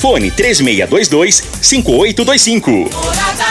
Fone 3622 5825. Morada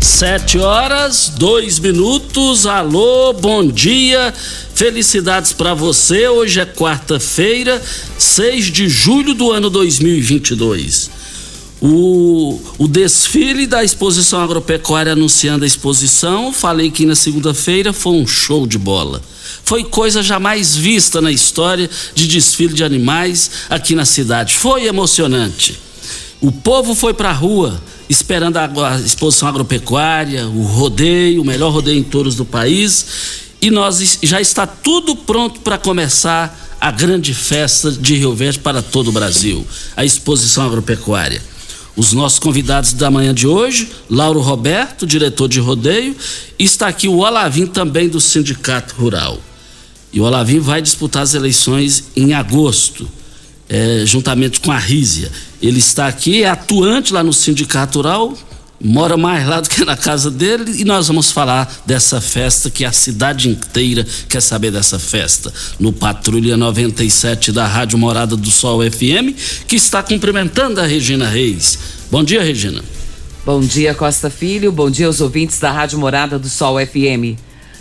Sete horas, dois minutos. Alô, bom dia. Felicidades para você. Hoje é quarta-feira, 6 de julho do ano 2022. O, o desfile da exposição agropecuária anunciando a exposição, falei que na segunda-feira foi um show de bola. Foi coisa jamais vista na história de desfile de animais aqui na cidade. Foi emocionante. O povo foi para a rua esperando a, exposição agropecuária, o rodeio, o melhor rodeio em touros do país. E nós já está tudo pronto para começar a grande festa de Rio Verde para todo o Brasil, a exposição agropecuária. Os nossos convidados da manhã de hoje, Lauro Roberto, diretor de rodeio, e está aqui o Olavim também do Sindicato Rural. E o Olavim vai disputar as eleições em agosto, é, juntamente com a Rízia. Ele está aqui, é atuante lá no Sindicato Rural, mora mais lá do que na casa dele e nós vamos falar dessa festa que a cidade inteira quer saber dessa festa. No Patrulha 97 da Rádio Morada do Sol FM, que está cumprimentando a Regina Reis. Bom dia, Regina. Bom dia, Costa Filho. Bom dia aos ouvintes da Rádio Morada do Sol FM.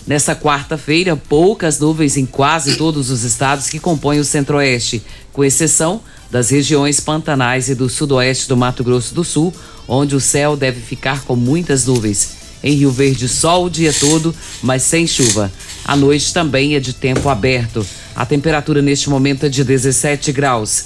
Nessa quarta-feira, poucas nuvens em quase todos os estados que compõem o Centro-Oeste, com exceção das regiões pantanais e do sudoeste do Mato Grosso do Sul, onde o céu deve ficar com muitas nuvens. Em Rio Verde, sol o dia todo, mas sem chuva. A noite também é de tempo aberto. A temperatura neste momento é de 17 graus.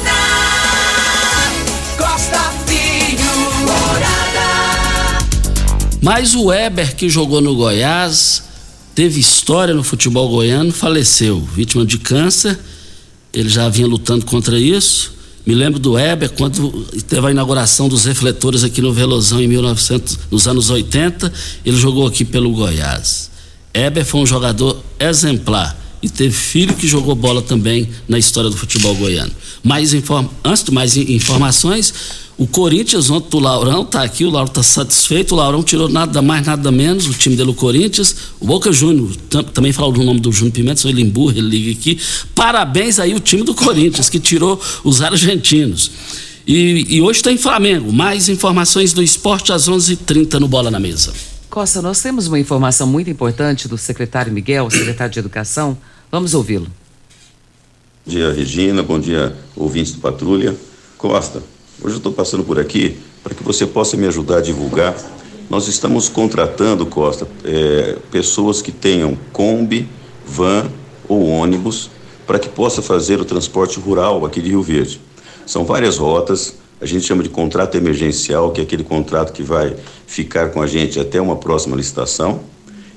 Mas o Weber, que jogou no Goiás, teve história no futebol goiano, faleceu, vítima de câncer. Ele já vinha lutando contra isso. Me lembro do Weber quando teve a inauguração dos refletores aqui no Velozão em 1900, nos anos 80. Ele jogou aqui pelo Goiás. Weber foi um jogador exemplar e teve filho que jogou bola também na história do futebol goiano. Mais inform... Antes de mais in- informações, o Corinthians ontem do Laurão tá aqui, o Lauro tá satisfeito, o Laurão tirou nada mais, nada menos, o time dele, o Corinthians, o Boca Júnior, tam- também falou do nome do Júnior Pimenta, ele emburra, ele liga aqui. Parabéns aí o time do Corinthians, que tirou os argentinos. E, e hoje tem Flamengo, mais informações do esporte às 11:30 h 30 no Bola na Mesa. Costa, nós temos uma informação muito importante do secretário Miguel, secretário de Educação. Vamos ouvi-lo. Bom dia, Regina. Bom dia, ouvintes do Patrulha. Costa, hoje eu estou passando por aqui para que você possa me ajudar a divulgar. Nós estamos contratando, Costa, eh, pessoas que tenham Kombi, van ou ônibus para que possa fazer o transporte rural aqui de Rio Verde. São várias rotas, a gente chama de contrato emergencial, que é aquele contrato que vai ficar com a gente até uma próxima licitação.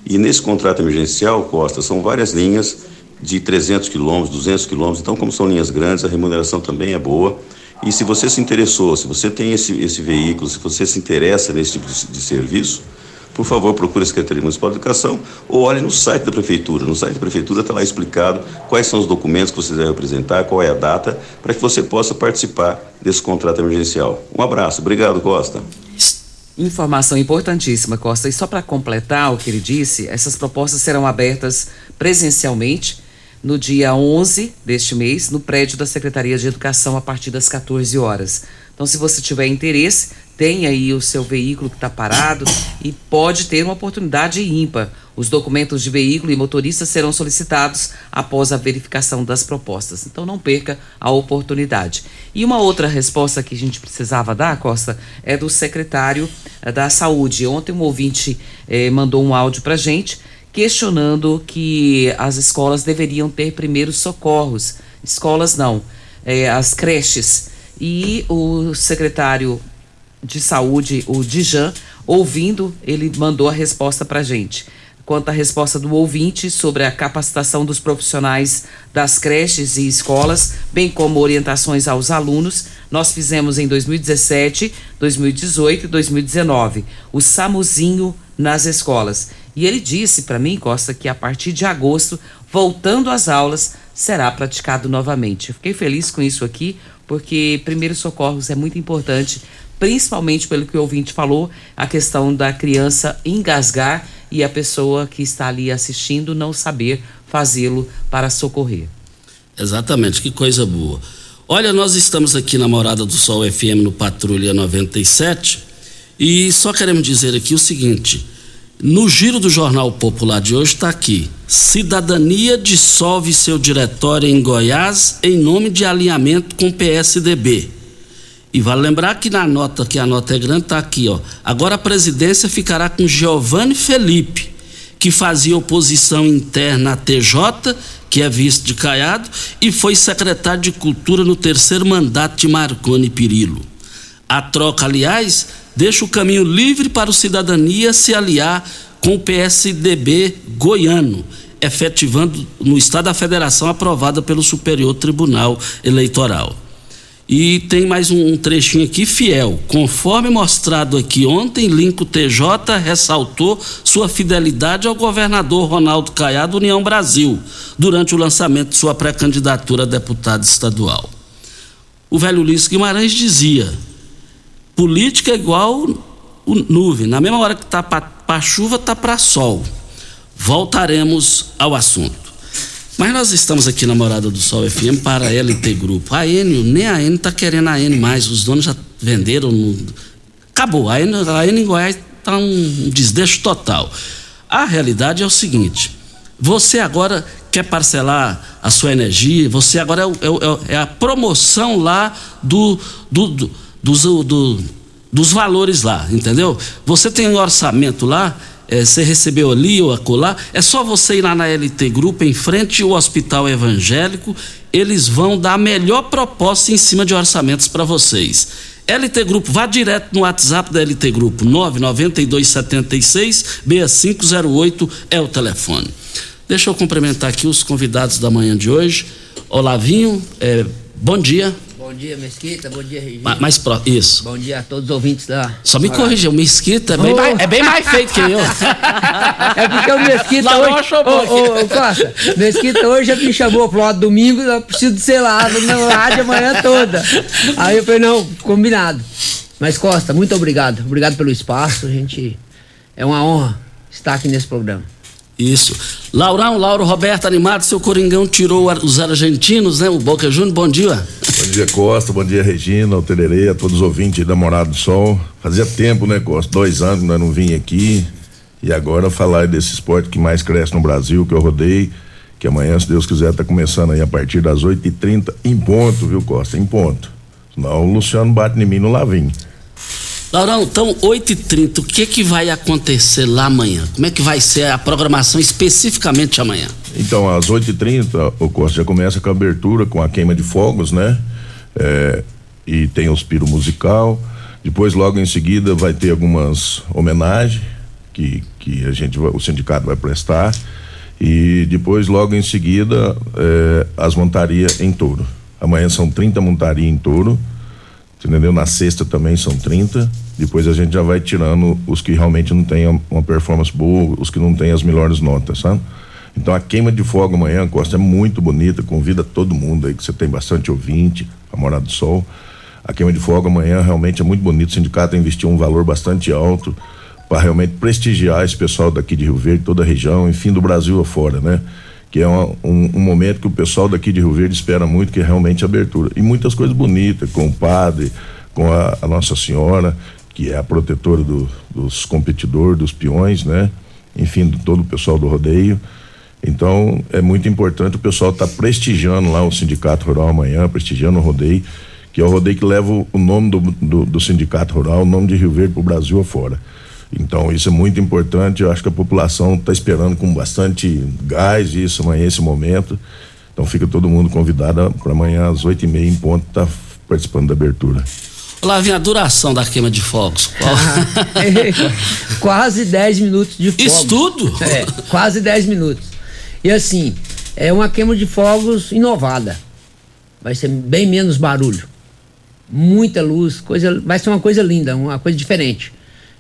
E nesse contrato emergencial, Costa, são várias linhas de 300 quilômetros, 200 quilômetros. Então, como são linhas grandes, a remuneração também é boa. E se você se interessou, se você tem esse, esse veículo, se você se interessa nesse tipo de, de serviço, por favor, procure a Secretaria Municipal de Educação ou olhe no site da Prefeitura. No site da Prefeitura está lá explicado quais são os documentos que você deve apresentar, qual é a data, para que você possa participar desse contrato emergencial. Um abraço. Obrigado, Costa. Informação importantíssima, Costa. E só para completar o que ele disse, essas propostas serão abertas presencialmente no dia 11 deste mês, no prédio da Secretaria de Educação, a partir das 14 horas. Então, se você tiver interesse, tem aí o seu veículo que está parado e pode ter uma oportunidade ímpar. Os documentos de veículo e motorista serão solicitados após a verificação das propostas. Então não perca a oportunidade. E uma outra resposta que a gente precisava dar, Costa, é do secretário eh, da Saúde. Ontem um ouvinte eh, mandou um áudio para gente questionando que as escolas deveriam ter primeiros socorros. Escolas não, eh, as creches. E o secretário de Saúde, o Dijan, ouvindo, ele mandou a resposta para a gente. Quanto à resposta do ouvinte sobre a capacitação dos profissionais das creches e escolas, bem como orientações aos alunos, nós fizemos em 2017, 2018 e 2019 o SAMUzinho nas escolas. E ele disse para mim, Costa, que a partir de agosto, voltando às aulas, será praticado novamente. Eu fiquei feliz com isso aqui, porque primeiros socorros é muito importante principalmente pelo que o ouvinte falou, a questão da criança engasgar e a pessoa que está ali assistindo não saber fazê-lo para socorrer. Exatamente, que coisa boa. Olha, nós estamos aqui na Morada do Sol FM no Patrulha 97 e só queremos dizer aqui o seguinte: no giro do Jornal Popular de hoje está aqui. Cidadania dissolve seu diretório em Goiás em nome de alinhamento com PSDB. E vale lembrar que na nota, que a nota é grande, está aqui, ó. Agora a presidência ficará com Giovanni Felipe, que fazia oposição interna à TJ, que é vice de Caiado, e foi secretário de Cultura no terceiro mandato de Marconi Pirillo. A troca, aliás, deixa o caminho livre para o cidadania se aliar com o PSDB goiano, efetivando no Estado da Federação aprovada pelo Superior Tribunal Eleitoral. E tem mais um, trechinho aqui, fiel. Conforme mostrado aqui ontem, Linco TJ ressaltou sua fidelidade ao governador Ronaldo Caiado, União Brasil, durante o lançamento de sua pré-candidatura a deputado estadual. O velho Ulisses Guimarães dizia: política é igual nuvem, na mesma hora que está para chuva, está para sol. Voltaremos ao assunto. Mas nós estamos aqui na Morada do Sol FM para a LT Grupo. A Enio, nem a Enio está querendo a Enio mais. Os donos já venderam. No... Acabou. A Enio, a Enio em Goiás está um desdeixo total. A realidade é o seguinte: você agora quer parcelar a sua energia, você agora é, é, é, é a promoção lá do, do, do, dos, do, dos valores lá, entendeu? Você tem um orçamento lá é, você recebeu ali ou acolá, é só você ir lá na LT Grupo, em frente ao Hospital Evangélico, eles vão dar a melhor proposta em cima de orçamentos para vocês. LT Grupo, vá direto no WhatsApp da LT Grupo, 99276 6508 é o telefone. Deixa eu cumprimentar aqui os convidados da manhã de hoje. Olavinho, é, bom dia. Bom dia, Mesquita. Bom dia, Regina. Mais pro, isso. Bom dia a todos os ouvintes da. Só me corrija, o Mesquita é bem, oh. mais, é bem mais feito que eu. é porque o Mesquita Lá hoje. Ô, ô, Costa, Mesquita hoje já me chamou pro lado domingo, eu preciso de ser lá no rádio a manhã toda. Aí eu falei, não, combinado. Mas Costa, muito obrigado. Obrigado pelo espaço. A gente. É uma honra estar aqui nesse programa. Isso. Laurão, Lauro Roberto, animado, seu Coringão tirou os argentinos, né? O Boca Júnior, bom dia. Bom dia, Costa, bom dia, Regina, o Tererê, a todos os ouvintes da Morada do Sol. Fazia tempo, né, Costa? Dois anos que nós não vim aqui. E agora falar desse esporte que mais cresce no Brasil, que eu rodei, que amanhã, se Deus quiser, tá começando aí a partir das 8h30 em ponto, viu, Costa? Em ponto. Senão o Luciano bate em mim no Lavim. Laurão, então 8h30, o que que vai acontecer lá amanhã? Como é que vai ser a programação especificamente amanhã? Então, às 8h30, o Costa já começa com a abertura, com a queima de fogos, né? É, e tem o Spiro Musical. Depois, logo em seguida, vai ter algumas homenagens que, que a gente, o sindicato vai prestar. E depois, logo em seguida, eh, as montarias em touro. Amanhã são 30 montarias em touro. Entendeu? Na sexta também são 30. Depois a gente já vai tirando os que realmente não têm uma performance boa, os que não têm as melhores notas, sabe? Então a queima de fogo amanhã, Costa, é muito bonita, convida todo mundo aí, que você tem bastante ouvinte, a Morada do Sol. A queima de fogo amanhã realmente é muito bonito, o sindicato investiu um valor bastante alto para realmente prestigiar esse pessoal daqui de Rio Verde, toda a região, enfim, do Brasil afora, né? Que é uma, um, um, momento que o pessoal daqui de Rio Verde espera muito, que é realmente abertura. E muitas coisas bonitas, com o padre, com a, a Nossa Senhora, que é a protetora do, dos competidores, dos peões, né? Enfim, de todo o pessoal do rodeio. Então, é muito importante o pessoal estar tá prestigiando lá o Sindicato Rural amanhã, prestigiando o rodeio, que é o rodeio que leva o nome do, do, do Sindicato Rural, o nome de Rio Verde para o Brasil afora. Então, isso é muito importante. Eu acho que a população está esperando com bastante gás isso amanhã, esse momento. Então, fica todo mundo convidado para amanhã às oito e meia em ponto estar tá participando da abertura. Lá vem a duração da queima de fogos. quase 10 minutos de fogos. Isso tudo? É, quase 10 minutos. E assim, é uma queima de fogos inovada. Vai ser bem menos barulho. Muita luz, coisa, vai ser uma coisa linda, uma coisa diferente.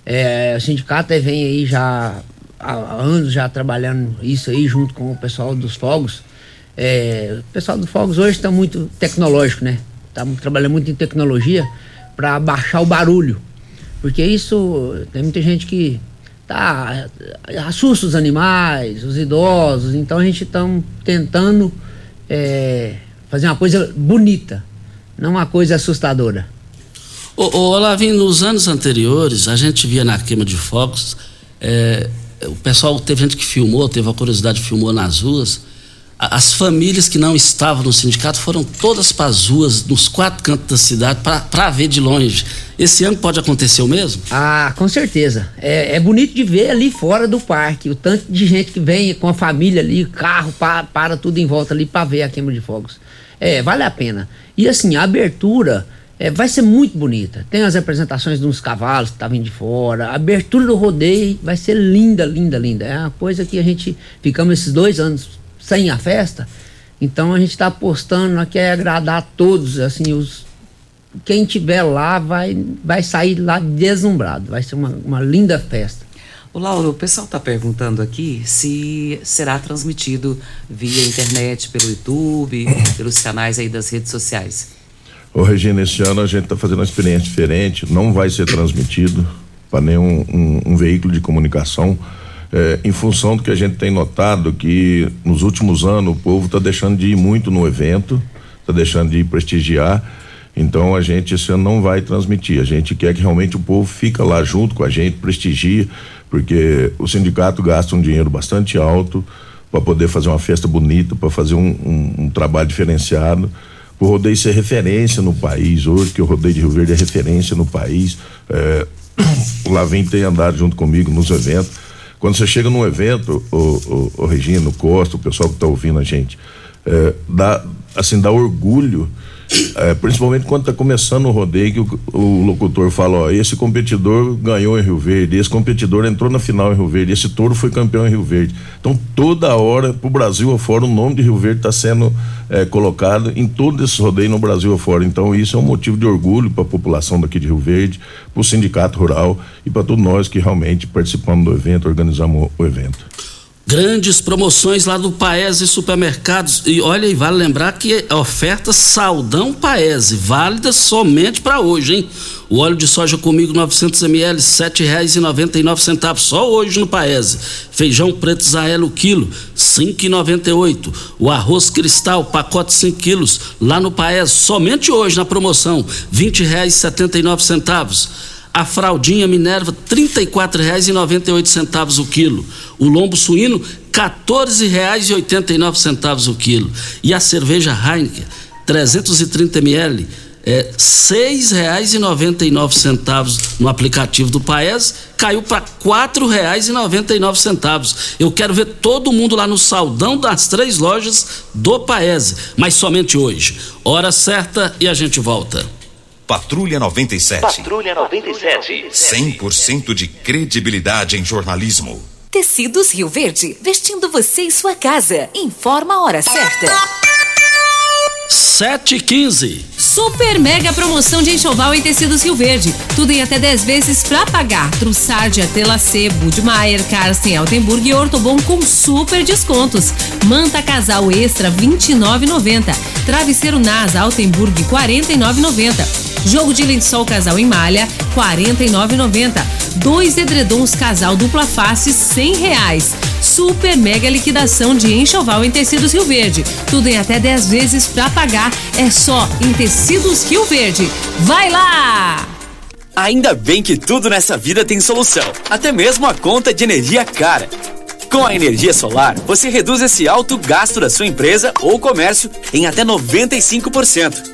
É, o sindicato vem aí já há anos já trabalhando isso aí junto com o pessoal dos fogos. É, o pessoal dos fogos hoje está muito tecnológico, né? Está trabalhando muito em tecnologia para baixar o barulho. Porque isso, tem muita gente que tá, assusta os animais, os idosos, então a gente está tentando é, fazer uma coisa bonita, não uma coisa assustadora. Ô, ô Olavinho, nos anos anteriores, a gente via na queima de fogos, é, o pessoal, teve gente que filmou, teve a curiosidade, filmou nas ruas, as famílias que não estavam no sindicato foram todas para as ruas, nos quatro cantos da cidade, para ver de longe. Esse ano pode acontecer o mesmo? Ah, com certeza. É, é, bonito de ver ali fora do parque, o tanto de gente que vem com a família ali, carro, para, para tudo em volta ali para ver a queima de fogos. É, vale a pena. E assim, a abertura é, vai ser muito bonita. Tem as apresentações de uns cavalos que tá de fora. A abertura do rodeio vai ser linda, linda, linda. É uma coisa que a gente ficamos esses dois anos sem a festa. Então a gente está apostando, quer agradar a todos, assim, os quem tiver lá vai, vai sair lá deslumbrado, vai ser uma, uma linda festa. O Lauro, o pessoal está perguntando aqui se será transmitido via internet, pelo YouTube, pelos canais aí das redes sociais. Ô Regina, esse ano a gente está fazendo uma experiência diferente, não vai ser transmitido para nenhum um, um veículo de comunicação é, em função do que a gente tem notado que nos últimos anos o povo está deixando de ir muito no evento, está deixando de ir prestigiar. Então a gente esse ano não vai transmitir. A gente quer que realmente o povo fica lá junto com a gente, prestigie, porque o sindicato gasta um dinheiro bastante alto para poder fazer uma festa bonita, para fazer um, um, um, trabalho diferenciado. O rodeio ser referência no país hoje, que o rodeio de Rio Verde é referência no país. É, o Lavim tem andado junto comigo nos eventos quando você chega num evento, o, o, o Regino, o Costa, o pessoal que está ouvindo a gente, é, dá, assim, dá orgulho é, principalmente quando está começando o rodeio, que o, o, locutor fala: ó, esse competidor ganhou em Rio Verde, esse competidor entrou na final em Rio Verde, esse touro foi campeão em Rio Verde. Então, toda hora, para o Brasil afora, o nome de Rio Verde está sendo é, colocado em todos esses rodeios no Brasil afora. Então, isso é um motivo de orgulho para a população daqui de Rio Verde, para o sindicato rural e para todos nós que realmente participamos do evento, organizamos o evento. Grandes promoções lá do Paese Supermercados. E olha, e vale lembrar que a oferta Saldão Paese, válida somente para hoje, hein? O óleo de soja comigo 900 ml, R$ 7,99 só hoje no Paese. Feijão preto Zaelo quilo, 5,98. O arroz cristal pacote 5 quilos lá no Paese somente hoje na promoção, R$ 20,79 a fraldinha Minerva R$ 34,98 o quilo. O lombo suíno R$ 14,89 o quilo. E a cerveja Heineken 330 ml é R$ 6,99 no aplicativo do Paes, caiu para R$ 4,99. Eu quero ver todo mundo lá no saldão das três lojas do Paese, mas somente hoje. Hora certa e a gente volta. Patrulha 97. Patrulha 97. 100% de credibilidade em jornalismo. Tecidos Rio Verde, vestindo você e sua casa. Informa a hora certa. 715. Super mega promoção de enxoval em tecidos Rio Verde. Tudo em até 10 vezes pra pagar. Trussardia, Telacê, Budmeier, Carsten, Altenburg e Ortobon com super descontos. Manta casal extra 29,90. Travesseiro Nasa Altenburg 49,90. Jogo de lençol casal em malha 49,90. Dois edredons casal dupla face 100 reais. Super mega liquidação de enxoval em tecidos Rio Verde. Tudo em até 10 vezes pra pagar. É só em tecidos Rio Verde. Vai lá! Ainda bem que tudo nessa vida tem solução, até mesmo a conta de energia cara. Com a energia solar, você reduz esse alto gasto da sua empresa ou comércio em até 95%.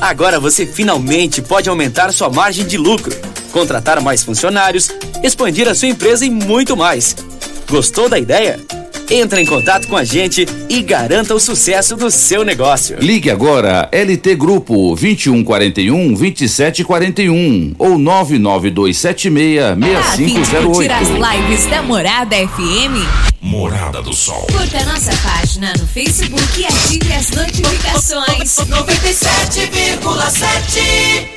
Agora você finalmente pode aumentar sua margem de lucro, contratar mais funcionários, expandir a sua empresa e muito mais. Gostou da ideia? Entre em contato com a gente e garanta o sucesso do seu negócio. Ligue agora LT Grupo 2141 2741 ou 99276 curtir as 6508. lives da Morada FM? Morada do Sol. Curta nossa página no Facebook e ative as notificações. 97,7.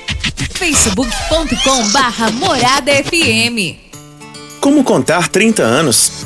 facebook.com barra Morada FM. Como contar 30 anos?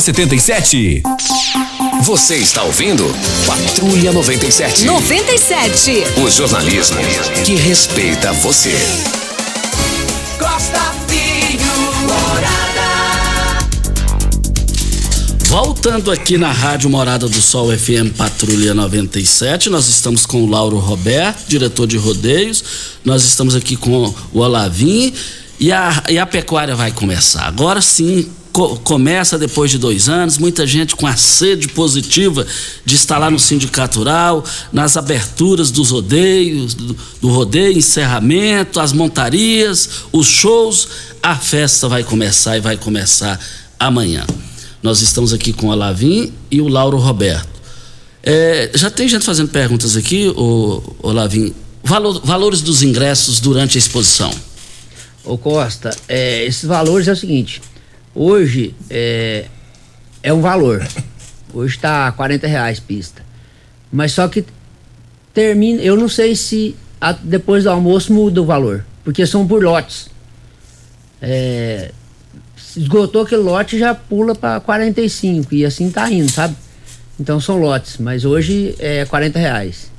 77. Você está ouvindo Patrulha 97. 97. O jornalismo que respeita você. Costa Filho, Morada. Voltando aqui na Rádio Morada do Sol FM Patrulha 97, nós estamos com o Lauro Roberto, diretor de rodeios, nós estamos aqui com o Olavim e a, e a pecuária vai começar. Agora sim, co- começa depois de dois anos, muita gente com a sede positiva de estar lá no Sindicato Rural, nas aberturas dos rodeios, do, do rodeio, encerramento, as montarias, os shows, a festa vai começar e vai começar amanhã. Nós estamos aqui com o Lavim e o Lauro Roberto. É, já tem gente fazendo perguntas aqui, o, o Lavim. Valor- valores dos ingressos durante a exposição. Ô Costa, é, esses valores é o seguinte, hoje é, é um valor, hoje tá 40 reais pista, mas só que termina, eu não sei se a- depois do almoço muda o valor, porque são por lotes. É, esgotou aquele lote já pula para 45 e assim tá indo, sabe? Então são lotes, mas hoje é 40 reais.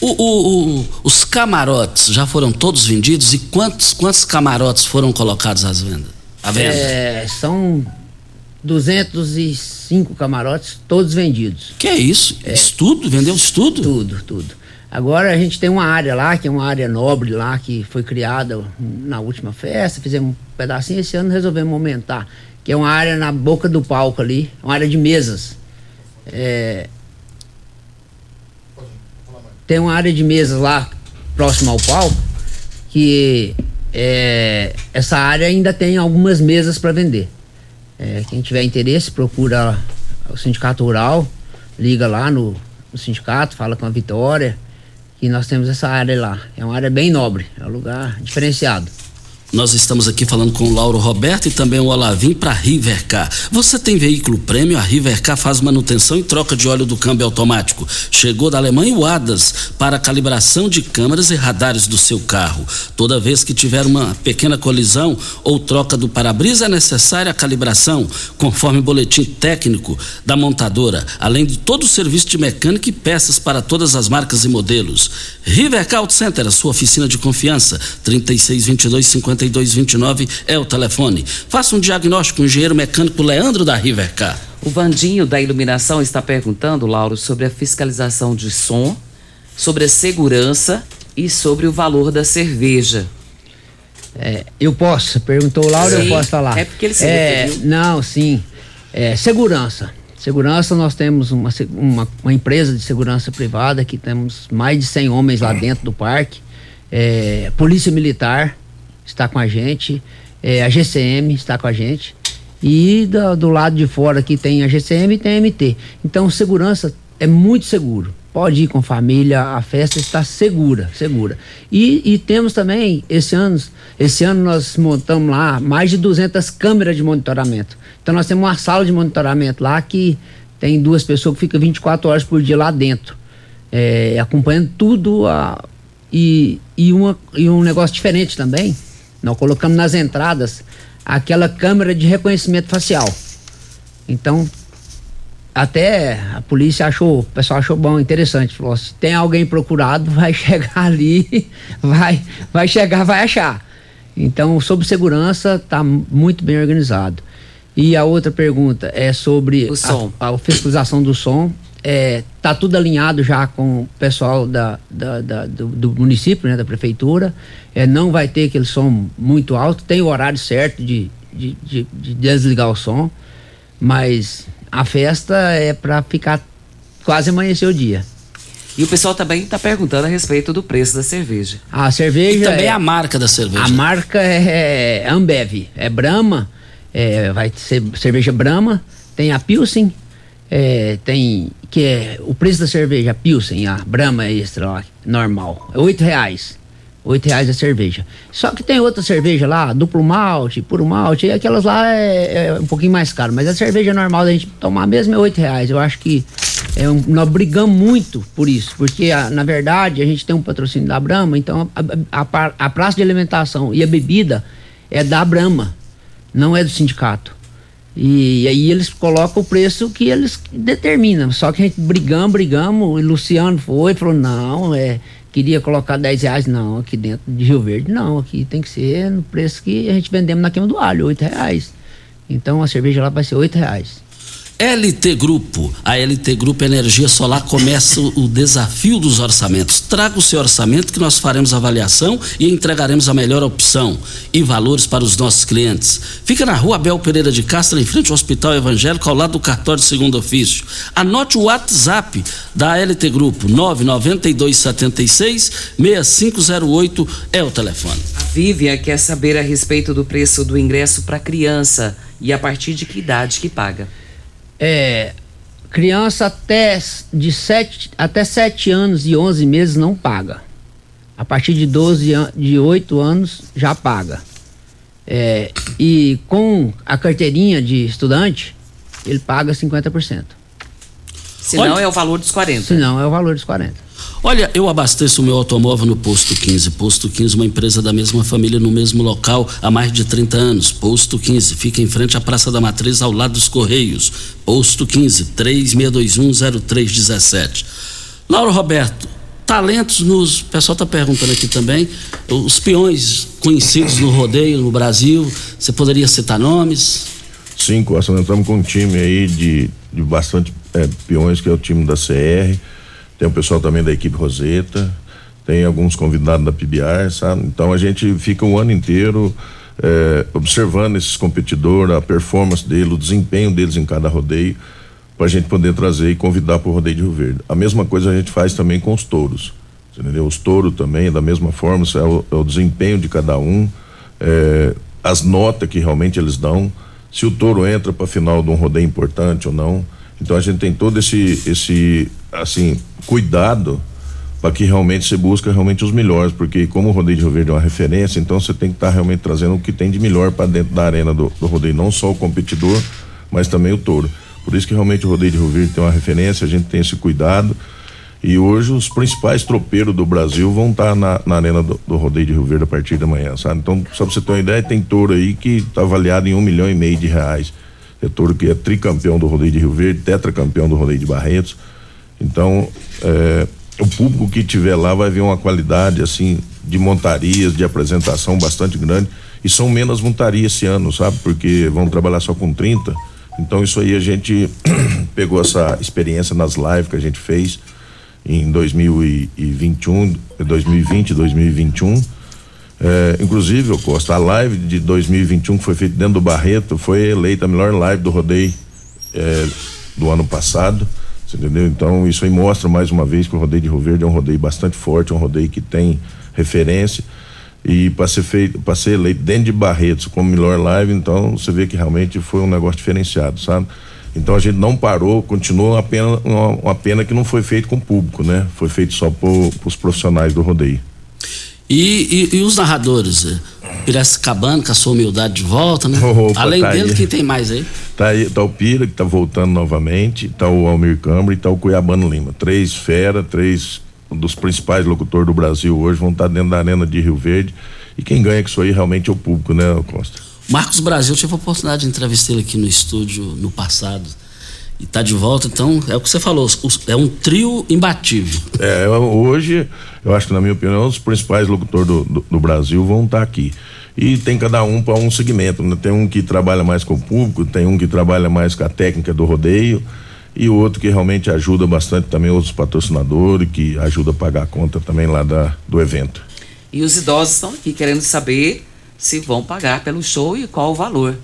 O- o- o- os camarotes já foram todos vendidos e quantos, quantos camarotes foram colocados às vendas? À venda? É, são 205 camarotes, todos vendidos. Que é isso? Isso tudo? Vendeu isso tudo? Tudo, tudo. Agora a gente tem uma área lá, que é uma área nobre lá, que foi criada na última festa, fizemos um pedacinho, esse ano resolvemos aumentar, que é uma área na boca do palco ali, uma área de mesas. É, tem uma área de mesas lá, próximo ao palco, que é, essa área ainda tem algumas mesas para vender. É, quem tiver interesse, procura o sindicato rural, liga lá no, no sindicato, fala com a Vitória, que nós temos essa área lá. É uma área bem nobre, é um lugar diferenciado. Nós estamos aqui falando com o Lauro Roberto e também o Olavim para Rivercar. Você tem veículo prêmio? A Rivercar faz manutenção e troca de óleo do câmbio automático. Chegou da Alemanha o ADAS para calibração de câmeras e radares do seu carro. Toda vez que tiver uma pequena colisão ou troca do para-brisa é necessária a calibração, conforme o boletim técnico da montadora, além de todo o serviço de mecânica e peças para todas as marcas e modelos. Rivercar Auto Center, a sua oficina de confiança, 3622 50 5229 é o telefone. Faça um diagnóstico com o engenheiro mecânico Leandro da Rivercar. O Vandinho da Iluminação está perguntando, Lauro, sobre a fiscalização de som, sobre a segurança e sobre o valor da cerveja. É, eu posso, perguntou o Lauro, sim, eu posso falar. É porque ele se é, referiu. Não, sim. É, segurança. Segurança, nós temos uma, uma, uma, empresa de segurança privada que temos mais de 100 homens lá dentro do parque. É, polícia Militar, está com a gente, é, a GCM está com a gente. E do, do, lado de fora aqui tem a GCM e tem a MT. Então, segurança é muito seguro. Pode ir com família, a festa está segura, segura. E, e temos também, esse ano, esse ano nós montamos lá mais de 200 câmeras de monitoramento. Então, nós temos uma sala de monitoramento lá que tem duas pessoas que ficam 24 horas por dia lá dentro, é, acompanhando tudo. A, e, e, uma, e um negócio diferente também, nós colocamos nas entradas aquela câmera de reconhecimento facial. Então, até a polícia achou, o pessoal achou bom, interessante. Falou: se tem alguém procurado, vai chegar ali, vai, vai chegar, vai achar. Então, sobre segurança, está muito bem organizado. E a outra pergunta é sobre a, a fiscalização do som é, tá tudo alinhado já com o pessoal da, da, da do, do, município, né, da prefeitura. É, não vai ter aquele som muito alto, tem o horário certo de, de, de, de desligar o som, mas a festa é para ficar quase amanhecer o dia. E o pessoal também está perguntando a respeito do preço da cerveja. A cerveja. E também é, a marca da cerveja. A marca é, é Ambev, é Brahma, é, vai ser cerveja Brahma, tem a Pilsen, é, tem que é o preço da cerveja Pilsen, a Brahma Extra lá, normal, é oito reais. Oito reais a cerveja. Só que tem outra cerveja lá, duplo malte, puro malte, e aquelas lá é, é um pouquinho mais caro. Mas a cerveja normal da gente tomar mesmo é oito reais. Eu acho que é um, nós brigamos muito por isso, porque a, na verdade a gente tem um patrocínio da Brahma, então a, a, a praça de alimentação e a bebida é da Brahma, não é do sindicato. E aí eles colocam o preço que eles determinam. Só que a gente brigamos, brigamos, e Luciano foi, falou, não, é, queria colocar 10 reais, não, aqui dentro de Rio Verde, não, aqui tem que ser no preço que a gente vendemos na queima do alho, 8 reais. Então a cerveja lá vai ser 8 reais. LT Grupo. A LT Grupo Energia Solar começa o desafio dos orçamentos. Traga o seu orçamento que nós faremos avaliação e entregaremos a melhor opção e valores para os nossos clientes. Fica na rua Abel Pereira de Castro, em frente ao Hospital Evangélico, ao lado do cartório de segundo ofício. Anote o WhatsApp da LT Grupo, 99276 6508 é o telefone. A Vivian quer saber a respeito do preço do ingresso para criança e a partir de que idade que paga é, criança até de 7 até sete anos e 11 meses não paga. A partir de 12 de 8 anos já paga. É, e com a carteirinha de estudante, ele paga 50%. Se não é o valor dos 40. Se não é o valor dos 40. Olha, eu abasteço o meu automóvel no Posto 15. Posto 15, uma empresa da mesma família no mesmo local há mais de 30 anos. Posto 15, fica em frente à Praça da Matriz, ao lado dos Correios. Posto 15, 36210317. Lauro Roberto, talentos nos. O pessoal está perguntando aqui também. Os peões conhecidos no rodeio no Brasil, você poderia citar nomes? Sim, Costa, nós estamos com um time aí de, de bastante é, peões, que é o time da CR tem o pessoal também da equipe Roseta, tem alguns convidados da PBR, sabe? Então a gente fica o ano inteiro é, observando esses competidores, a performance deles, o desempenho deles em cada rodeio, para a gente poder trazer e convidar para o rodeio de Rio Verde. A mesma coisa a gente faz também com os touros, entendeu? Os touros também, da mesma forma, é o, é o desempenho de cada um, é, as notas que realmente eles dão, se o touro entra para final de um rodeio importante ou não. Então a gente tem todo esse, esse assim, cuidado para que realmente você busca realmente os melhores, porque como o rodeio de Rio Verde é uma referência, então você tem que estar tá realmente trazendo o que tem de melhor para dentro da arena do, do rodeio, não só o competidor, mas também o touro. Por isso que realmente o rodeio de Rio Verde tem uma referência, a gente tem esse cuidado. E hoje os principais tropeiros do Brasil vão estar tá na, na, arena do, do, rodeio de Rio Verde a partir da manhã, sabe? Então, só pra você ter uma ideia, tem touro aí que está avaliado em um milhão e meio de reais. É touro que é tricampeão do rodeio de Rio Verde, tetracampeão do rodeio de Barretos. Então, é, o público que tiver lá vai ver uma qualidade assim de montarias, de apresentação bastante grande. E são menos montarias esse ano, sabe? Porque vão trabalhar só com 30. Então isso aí a gente pegou essa experiência nas lives que a gente fez em 2021, 2020, 2021. É, inclusive, o Costa, a live de 2021 que foi feita dentro do Barreto foi eleita a melhor live do rodeio é, do ano passado. Você entendeu? Então isso aí mostra mais uma vez que o rodeio de Rio Verde é um rodeio bastante forte, um rodeio que tem referência. E para ser feito, para ser eleito dentro de Barretos como melhor live, então você vê que realmente foi um negócio diferenciado, sabe? Então a gente não parou, continuou uma pena, uma, uma pena que não foi feito com o público, né? Foi feito só por, os profissionais do rodeio. E, e, e, os narradores? Piracicabana, com a sua humildade de volta, né? Opa, Além tá dele, aí. quem tem mais aí? Tá aí, tá o Pira, que tá voltando novamente, tá o Almir Câmara e tá o Cuiabano Lima. Três fera, três dos principais locutores do Brasil hoje vão estar tá dentro da arena de Rio Verde. E quem ganha com isso aí realmente é o público, né, Costa? Marcos Brasil, eu tive a oportunidade de entrevistar ele aqui no estúdio no passado e está de volta, então é o que você falou, é um trio imbatível. É, hoje, eu acho que na minha opinião, os principais locutores do, do, do Brasil vão estar tá aqui. E tem cada um para um segmento, né? Tem um que trabalha mais com o público, tem um que trabalha mais com a técnica do rodeio e o outro que realmente ajuda bastante também outros patrocinadores, que ajuda a pagar a conta também lá da, do evento. E os idosos estão aqui querendo saber se vão pagar pelo show e qual o valor.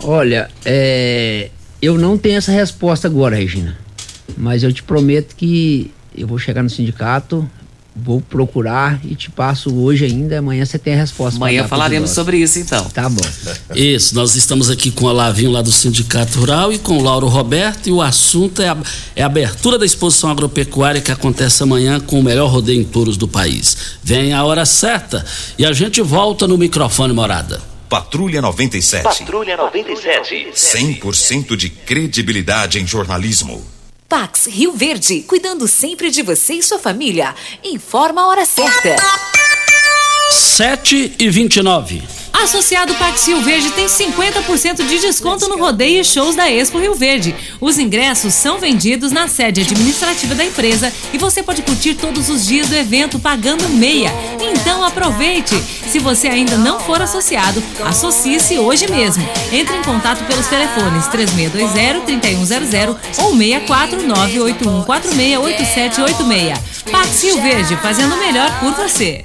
Olha, é, eu não tenho essa resposta agora, Regina. Mas eu te prometo que eu vou chegar no sindicato, vou procurar e te passo hoje ainda. Amanhã você tem a resposta. Amanhã falaremos sobre isso então. Tá bom. Isso, nós estamos aqui com o Lavinho lá do Sindicato Rural e com o Lauro Roberto e o assunto é a, é a abertura da exposição agropecuária que acontece amanhã com o melhor rodeio em touros do país. Vem a hora certa e a gente volta no microfone morada. Patrulha 97. Patrulha 97. 100% de credibilidade em jornalismo. Pax Rio Verde, cuidando sempre de você e sua família. Informa a hora certa. 7 e 29. Associado Pax Rio Verde tem 50% de desconto no rodeio e shows da Expo Rio Verde. Os ingressos são vendidos na sede administrativa da empresa e você pode curtir todos os dias do evento pagando meia. Então aproveite! Se você ainda não for associado, associe-se hoje mesmo. Entre em contato pelos telefones 3620-3100 ou 64981468786. Pax Rio Verde, fazendo o melhor por você.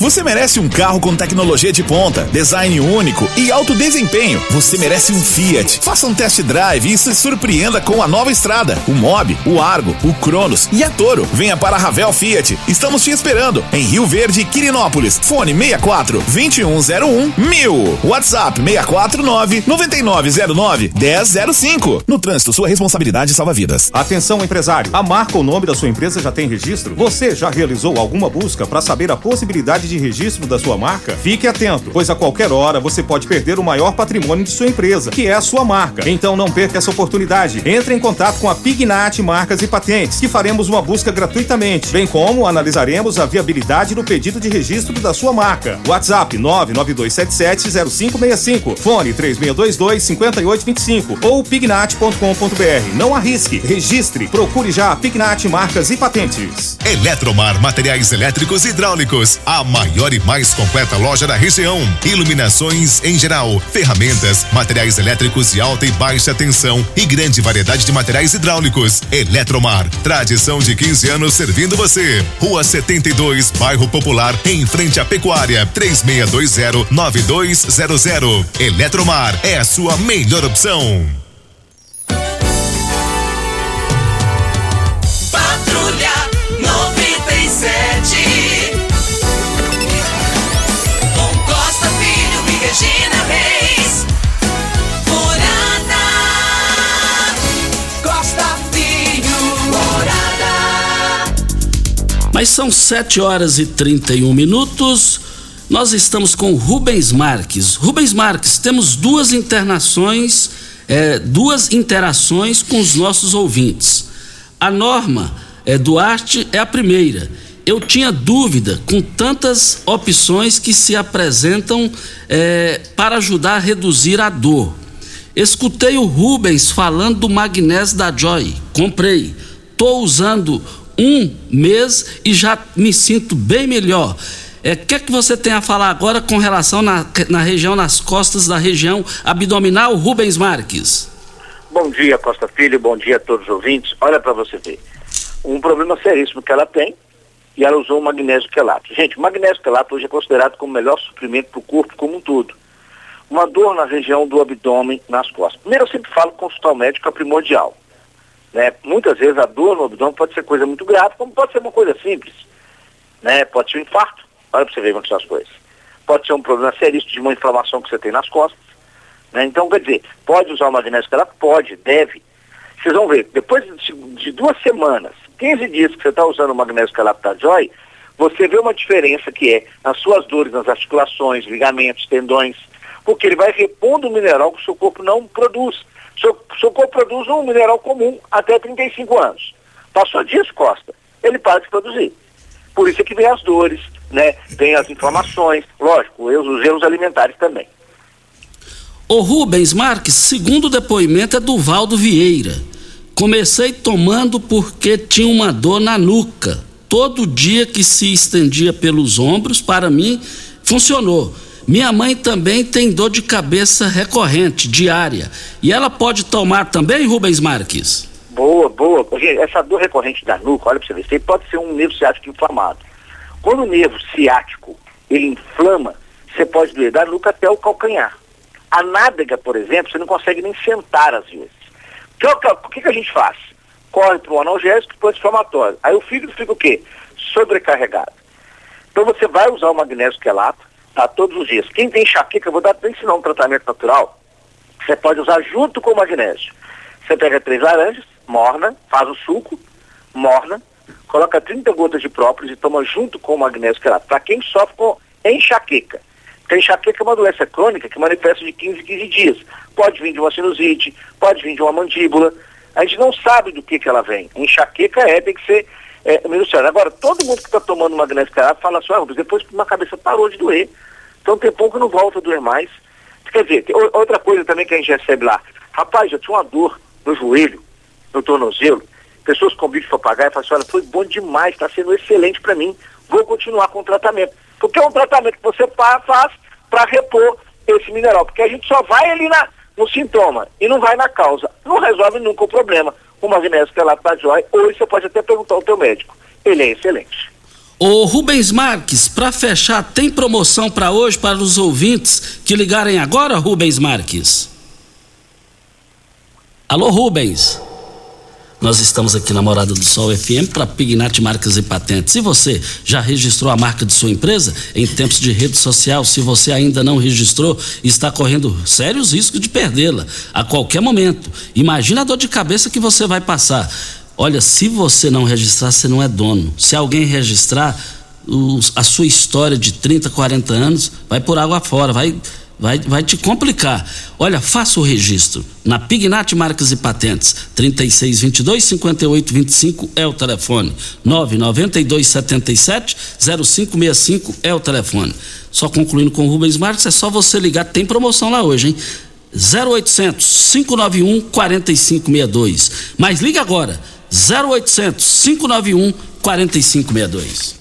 Você merece um carro com tecnologia de ponta, design único e alto desempenho. Você merece um Fiat. Faça um test drive e se surpreenda com a nova estrada, o Mob, o Argo, o Cronos e a Toro. Venha para a Ravel Fiat. Estamos te esperando em Rio Verde, Quirinópolis. Fone 64 2101 1000. WhatsApp 649 9909 1005. No trânsito, sua responsabilidade salva vidas. Atenção, empresário. A marca ou nome da sua empresa já tem registro? Você já realizou alguma busca para saber a possibilidade de registro da sua marca? Fique atento, pois a qualquer hora você pode perder o maior patrimônio de sua empresa, que é a sua marca. Então não perca essa oportunidade. Entre em contato com a Pignat Marcas e Patentes, que faremos uma busca gratuitamente, bem como analisaremos a viabilidade do pedido de registro da sua marca. WhatsApp 992770565, fone 3622 5825 ou pignat.com.br. Não arrisque, registre, procure já a Pignat Marcas e Patentes. Eletromar Materiais Elétricos e Hidráulicos, a maior e mais completa loja da região. Iluminações em geral, ferramentas, materiais elétricos de alta e baixa tensão e grande variedade de materiais hidráulicos. Eletromar, tradição de 15 anos servindo você. Rua 72, Bairro Popular, em frente à Pecuária, 3620-9200. Eletromar é a sua melhor opção. Mas são 7 horas e 31 minutos. Nós estamos com Rubens Marques. Rubens Marques, temos duas internações, é, duas interações com os nossos ouvintes. A Norma é, Duarte é a primeira. Eu tinha dúvida com tantas opções que se apresentam é, para ajudar a reduzir a dor. Escutei o Rubens falando do magnésio da Joy. Comprei. Estou usando um mês e já me sinto bem melhor. O é, que é que você tem a falar agora com relação na, na região, nas costas da região abdominal, Rubens Marques? Bom dia, Costa Filho, bom dia a todos os ouvintes. Olha para você ver. Um problema seríssimo que ela tem e ela usou o magnésio quelato. Gente, o magnésio quelato hoje é considerado como o melhor suprimento para o corpo como um todo. Uma dor na região do abdômen, nas costas. Primeiro, eu sempre falo consultar o médico é primordial. Né? Muitas vezes a dor no abdômen pode ser coisa muito grave, como pode ser uma coisa simples. Né? Pode ser um infarto, olha para você ver como são as coisas. Pode ser um problema seríssimo de uma inflamação que você tem nas costas. Né? Então, quer dizer, pode usar o magnésio quelato? Pode, deve. Vocês vão ver, depois de, de duas semanas, 15 dias que você está usando o magnésio quelato da Joy, você vê uma diferença que é nas suas dores, nas articulações, ligamentos, tendões, porque ele vai repondo o mineral que o seu corpo não produz. O seu, seu corpo produz um mineral comum até 35 anos. Passou dias, Costa, ele para de produzir. Por isso é que vem as dores, né? Vem as inflamações, lógico, os erros alimentares também. O Rubens Marques, segundo depoimento é do Valdo Vieira. Comecei tomando porque tinha uma dor na nuca. Todo dia que se estendia pelos ombros, para mim, funcionou. Minha mãe também tem dor de cabeça recorrente, diária. E ela pode tomar também, Rubens Marques? Boa, boa. Essa dor recorrente da nuca, olha para você ver, pode ser um nervo ciático inflamado. Quando o nervo ciático, ele inflama, você pode doer da nuca até o calcanhar. A nádega, por exemplo, você não consegue nem sentar às vezes. O que, que a gente faz? Corre para o analgésico e para inflamatório. Aí o fígado fica o quê? Sobrecarregado. Então você vai usar o magnésio quelato, tá? Todos os dias. Quem tem enxaqueca, eu vou dar para ensinar um tratamento natural. Você pode usar junto com o magnésio. Você pega três laranjas, morna, faz o suco, morna, coloca 30 gotas de própolis e toma junto com o magnésio quelato. Para quem sofre com enxaqueca. Porque a enxaqueca é uma doença crônica que manifesta de 15 em 15 dias. Pode vir de uma sinusite, pode vir de uma mandíbula. A gente não sabe do que, que ela vem. Enxaqueca é, tem que ser é, minuciada. Agora, todo mundo que está tomando magnésio quelato fala assim, ah, depois uma cabeça parou de doer. Então tem pouco que não volta a doer mais. Quer dizer, outra coisa também que a gente recebe lá. Rapaz, eu tinha uma dor no joelho, no tornozelo. Pessoas com bicho papagaio falam assim, olha, foi bom demais, está sendo excelente para mim. Vou continuar com o tratamento. Porque é um tratamento que você faz para repor esse mineral. Porque a gente só vai ali na, no sintoma e não vai na causa. Não resolve nunca o problema. O magnésio quelato da Joy, hoje você pode até perguntar ao teu médico. Ele é excelente. Ô Rubens Marques, para fechar, tem promoção para hoje para os ouvintes que ligarem agora, Rubens Marques? Alô, Rubens. Nós estamos aqui na Morada do Sol FM para Pignat Marcas e Patentes. Se você já registrou a marca de sua empresa em tempos de rede social, se você ainda não registrou, está correndo sérios riscos de perdê-la a qualquer momento. Imagina a dor de cabeça que você vai passar. Olha, se você não registrar, você não é dono. Se alguém registrar, os, a sua história de 30, 40 anos vai por água fora, vai vai, vai te complicar. Olha, faça o registro na Pignat Marcas e Patentes, 3622 5825 é o telefone. 992 77 0565 é o telefone. Só concluindo com o Rubens Marques, é só você ligar, tem promoção lá hoje, hein? 0800 591 4562. Mas liga agora, 0800 591 4562.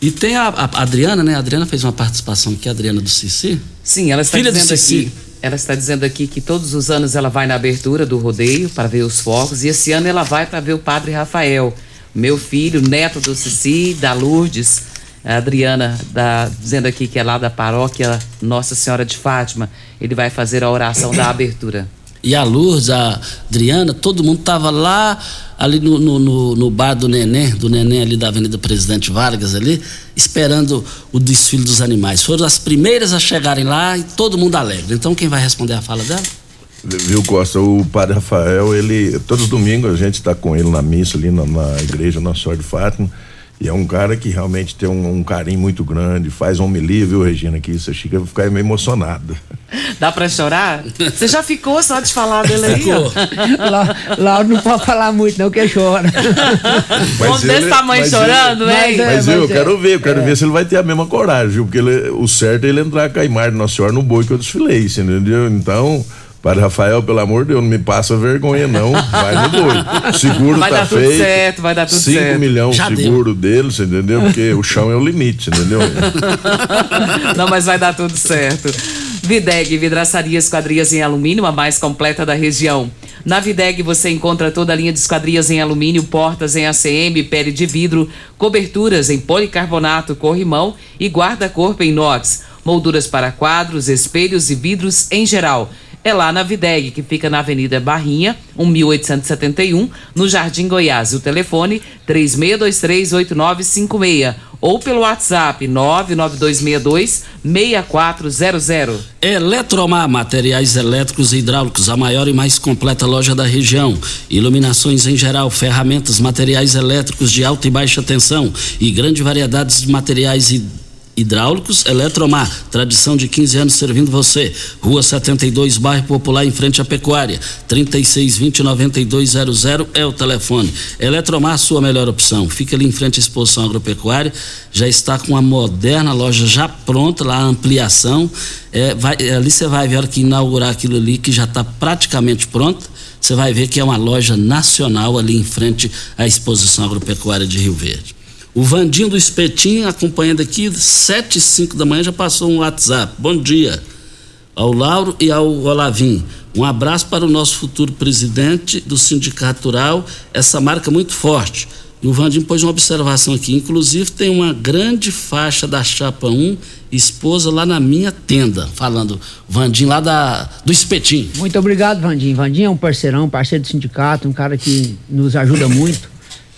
E tem a, a, Adriana, né? A Adriana fez uma participação aqui, a Adriana do Cici. Sim, ela está Filha dizendo do Cici. aqui. Ela está dizendo aqui que todos os anos ela vai na abertura do rodeio para ver os fogos e esse ano ela vai para ver o Padre Rafael, meu filho, neto do Cici, da Lourdes. A Adriana da, dizendo aqui que é lá da paróquia Nossa Senhora de Fátima. Ele vai fazer a oração da abertura. E a Lourdes, a Adriana, todo mundo tava lá ali no, no, no, no bar do Neném, do Neném ali da Avenida Presidente Vargas ali, esperando o desfile dos animais. Foram as primeiras a chegarem lá e todo mundo alegre. Então quem vai responder a fala dela? Viu, Costa? O padre Rafael, ele. Todos os domingos a gente está com ele na missa ali na, na igreja Nossa Senhora de Fátima. E é um cara que realmente tem um, um carinho muito grande, faz homilia, viu, Regina? Que isso chega a ficar meio emocionado. Dá pra chorar? Você já ficou só de falar dele aí, lá, lá não pode falar muito, não, que chora. Mas desse tamanho chorando, hein? Mas, é, mas, mas eu, é. quero ver, eu quero ver se ele vai ter a mesma coragem, viu? Porque ele- o certo é ele entrar com a imagem Nossa Senhora no boi que eu desfilei, entendeu? Então. Padre Rafael, pelo amor de Deus, não me passa vergonha, não. Vai no boi. O seguro Vai tá dar tudo feito. certo, vai dar tudo 5 certo. milhões Já seguro dele, você entendeu? Porque o chão é o limite, entendeu? Não, mas vai dar tudo certo. Videg, vidraçaria esquadrias em alumínio, a mais completa da região. Na Videg você encontra toda a linha de esquadrias em alumínio, portas em ACM, pele de vidro, coberturas em policarbonato, corrimão e guarda-corpo em inox, molduras para quadros, espelhos e vidros em geral. É lá na Videg, que fica na Avenida Barrinha, 1871, no Jardim Goiás. O telefone 36238956 ou pelo WhatsApp 992626400. Eletromar, materiais elétricos e hidráulicos, a maior e mais completa loja da região. Iluminações em geral, ferramentas, materiais elétricos de alta e baixa tensão e grande variedade de materiais hidráulicos Hidráulicos Eletromar, tradição de 15 anos servindo você. Rua 72, bairro Popular, em frente à Pecuária. 3620-9200 é o telefone. Eletromar, sua melhor opção. Fica ali em frente à exposição agropecuária. Já está com a moderna loja já pronta, lá a ampliação. É, vai- é, ali você vai ver a hora que inaugurar aquilo ali, que já está praticamente pronto. Você vai ver que é uma loja nacional ali em frente à exposição agropecuária de Rio Verde. O Vandinho do Espetinho acompanhando aqui, sete e cinco da manhã já passou um WhatsApp. Bom dia ao Lauro e ao Olavim. Um abraço para o nosso futuro presidente do Sindicato Rural, essa marca muito forte. E o Vandinho pôs uma observação aqui, inclusive tem uma grande faixa da Chapa 1 esposa lá na minha tenda, falando Vandinho lá da, do Espetinho. Muito obrigado, Vandinho. Vandinho é um parceirão, parceiro do sindicato, um cara que nos ajuda muito.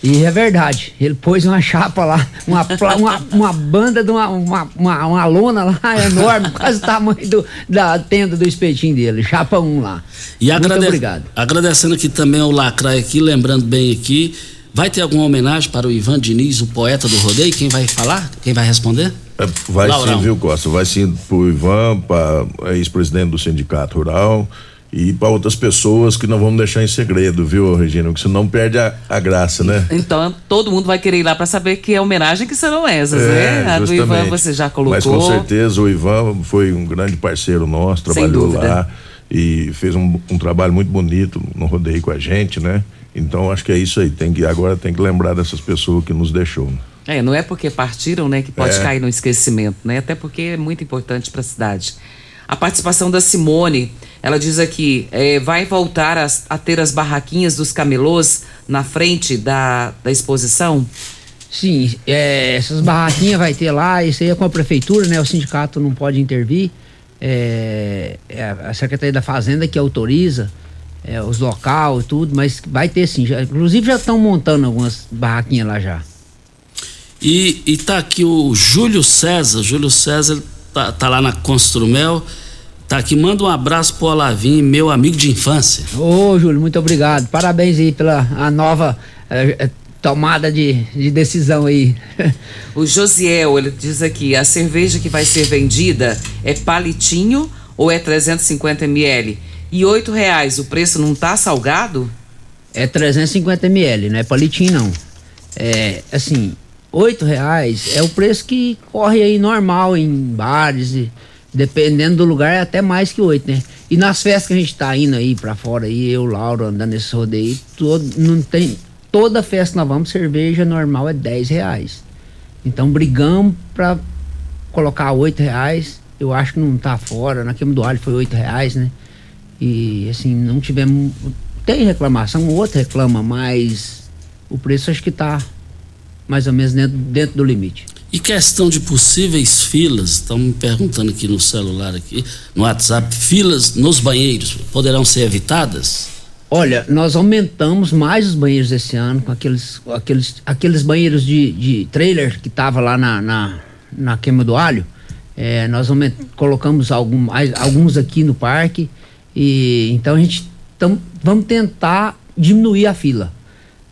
E é verdade, ele pôs uma chapa lá, uma, uma, uma banda de uma, uma, uma, uma lona lá enorme, quase o tamanho do, da tenda do espetinho dele, chapa 1 lá. E Muito agrade- obrigado. agradecendo aqui também ao Lacraia aqui, lembrando bem aqui, vai ter alguma homenagem para o Ivan Diniz, o poeta do rodeio? Quem vai falar? Quem vai responder? É, Vai Laurão. sim, viu, Costa? Vai sim pro Ivan, para ex-presidente do Sindicato Rural e para outras pessoas que não vamos deixar em segredo, viu, Regina? Porque senão perde a, a graça, né? Então todo mundo vai querer ir lá para saber que é homenagem que serão essas, né? A do Ivan você já colocou. Mas com certeza o Ivan foi um grande parceiro nosso, trabalhou lá e fez um, um trabalho muito bonito no rodeio com a gente, né? Então acho que é isso aí. Tem que, agora tem que lembrar dessas pessoas que nos deixou. né? É, não é porque partiram, né, que pode É. cair no esquecimento, né? Até porque é muito importante para a cidade. A participação da Simone, ela diz aqui, é, vai voltar a, a ter as barraquinhas dos camelôs na frente da, da exposição? Sim, é, essas barraquinhas vai ter lá, isso aí é com a prefeitura, né? O sindicato não pode intervir. É, é a Secretaria da Fazenda que autoriza é, os local e tudo, mas vai ter sim. Já, inclusive já estão montando algumas barraquinhas lá já. E, e tá aqui o Júlio César. Júlio César tá, tá lá na Construmel. Tá aqui, manda um abraço pro Olavim, meu amigo de infância. Ô, Júlio, muito obrigado. Parabéns aí pela a nova. é, é, tomada de, de decisão aí. O Josiel, ele diz aqui, a cerveja que vai ser vendida é palitinho ou é 350 ml? E oito reais, o preço não tá salgado? É 350 ml, não é palitinho não. É, assim, oito reais é o preço que corre aí normal em bares e dependendo do lugar é até mais que oito, né? E nas festas que a gente tá indo aí pra fora aí, eu, Lauro, andando nesse rodeio, todo, não tem, toda festa que nós vamos, cerveja normal é 10 reais. Então brigamos pra colocar oito reais, eu acho que não tá fora, na queima do alho foi oito reais, né? E assim, não tivemos, tem reclamação, outro reclama, mas o preço acho que tá mais ou menos dentro, dentro do limite. E questão de possíveis filas, estão me perguntando aqui no celular, aqui, no WhatsApp, filas nos banheiros poderão ser evitadas? Olha, nós aumentamos mais os banheiros esse ano, com aqueles, aqueles, aqueles banheiros de, de trailer que tava lá na, na, na queima do alho. É, nós aument, colocamos algum, alguns aqui no parque. E então a gente tam, vamos tentar diminuir a fila.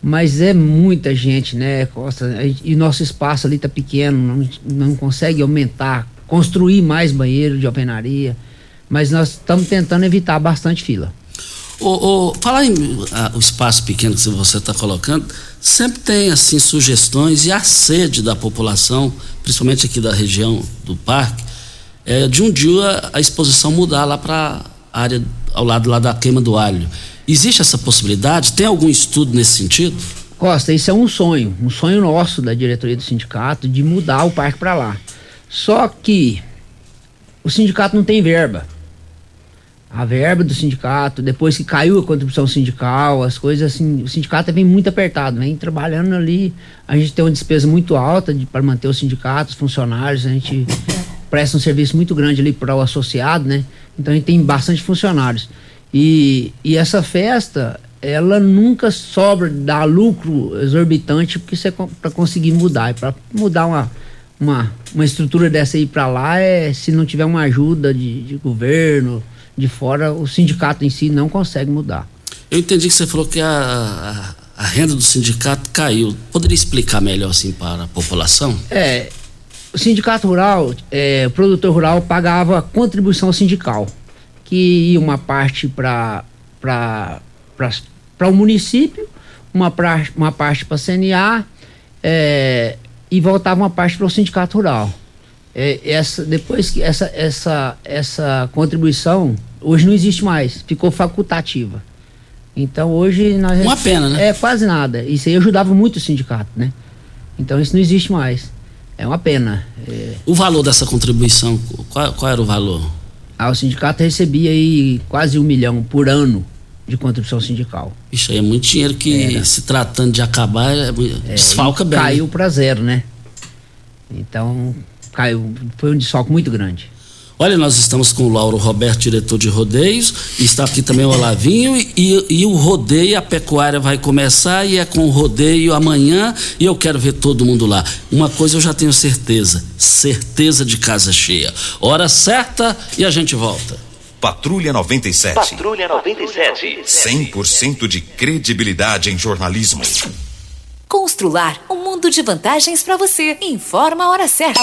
Mas é muita gente, né, Costa? E nosso espaço ali tá pequeno, não, não consegue aumentar, construir mais banheiro de alvenaria. Mas nós estamos tentando evitar bastante fila. O, o, falar em ah, o espaço pequeno que você está colocando, sempre tem assim sugestões e a sede da população, principalmente aqui da região do parque, é, de um dia a exposição mudar lá para a área ao lado lá da queima do alho. Existe essa possibilidade? Tem algum estudo nesse sentido? Costa, isso é um sonho, um sonho nosso da diretoria do sindicato de mudar o parque para lá. Só que o sindicato não tem verba. A verba do sindicato, depois que caiu a contribuição sindical, as coisas assim, o sindicato vem muito apertado, vem trabalhando ali. A gente tem uma despesa muito alta para manter o sindicato, os funcionários, a gente presta um serviço muito grande ali para o associado, né? Então a gente tem bastante funcionários. E, e essa festa, ela nunca sobra, dá lucro exorbitante, porque você para conseguir mudar. E para mudar uma, uma, uma estrutura dessa aí para lá, é se não tiver uma ajuda de, de governo, de fora, o sindicato em si não consegue mudar. Eu entendi que você falou que a, a, a renda do sindicato caiu. Poderia explicar melhor assim para a população? É, o sindicato rural, é, o produtor rural pagava contribuição sindical que ia uma parte para o município, uma, pra, uma parte para a CNA é, e voltava uma parte para o sindicato rural. É, essa, depois que essa, essa, essa contribuição hoje não existe mais, ficou facultativa. Então hoje nós. Uma pena, né? É quase nada. Isso aí ajudava muito o sindicato, né? Então isso não existe mais. É uma pena. É... O valor dessa contribuição, qual, qual era o valor? Ah, o sindicato recebia aí quase um milhão por ano de contribuição sindical. Isso aí é muito dinheiro que, Era. se tratando de acabar, é, é desfalca bem. Caiu para zero, né? Então, caiu, foi um desfalque muito grande. Olha, nós estamos com o Lauro Roberto, diretor de rodeios, está aqui também o Olavinho, e, e, o rodeio, a pecuária vai começar, e é com o rodeio amanhã, e eu quero ver todo mundo lá. Uma coisa eu já tenho certeza, certeza de casa cheia. Hora certa e a gente volta. Patrulha 97. Patrulha 97. 100% de credibilidade em jornalismo. Constrular um mundo de vantagens para você. Informa a hora certa.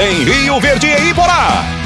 em Rio Verde e Iporá.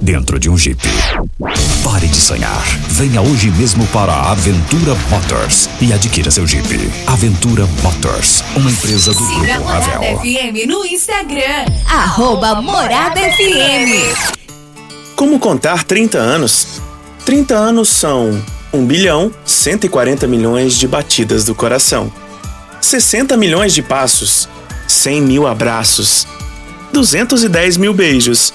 dentro de um Jeep. Pare de sonhar. Venha hoje mesmo para a Aventura Motors e adquira seu Jeep. Aventura Motors, uma empresa do Siga Grupo Morada Ravel. FM no Instagram. Arroba Morada FM. Como contar 30 anos? 30 anos são 1 bilhão 140 milhões de batidas do coração, 60 milhões de passos, 100 mil abraços, 210 mil beijos,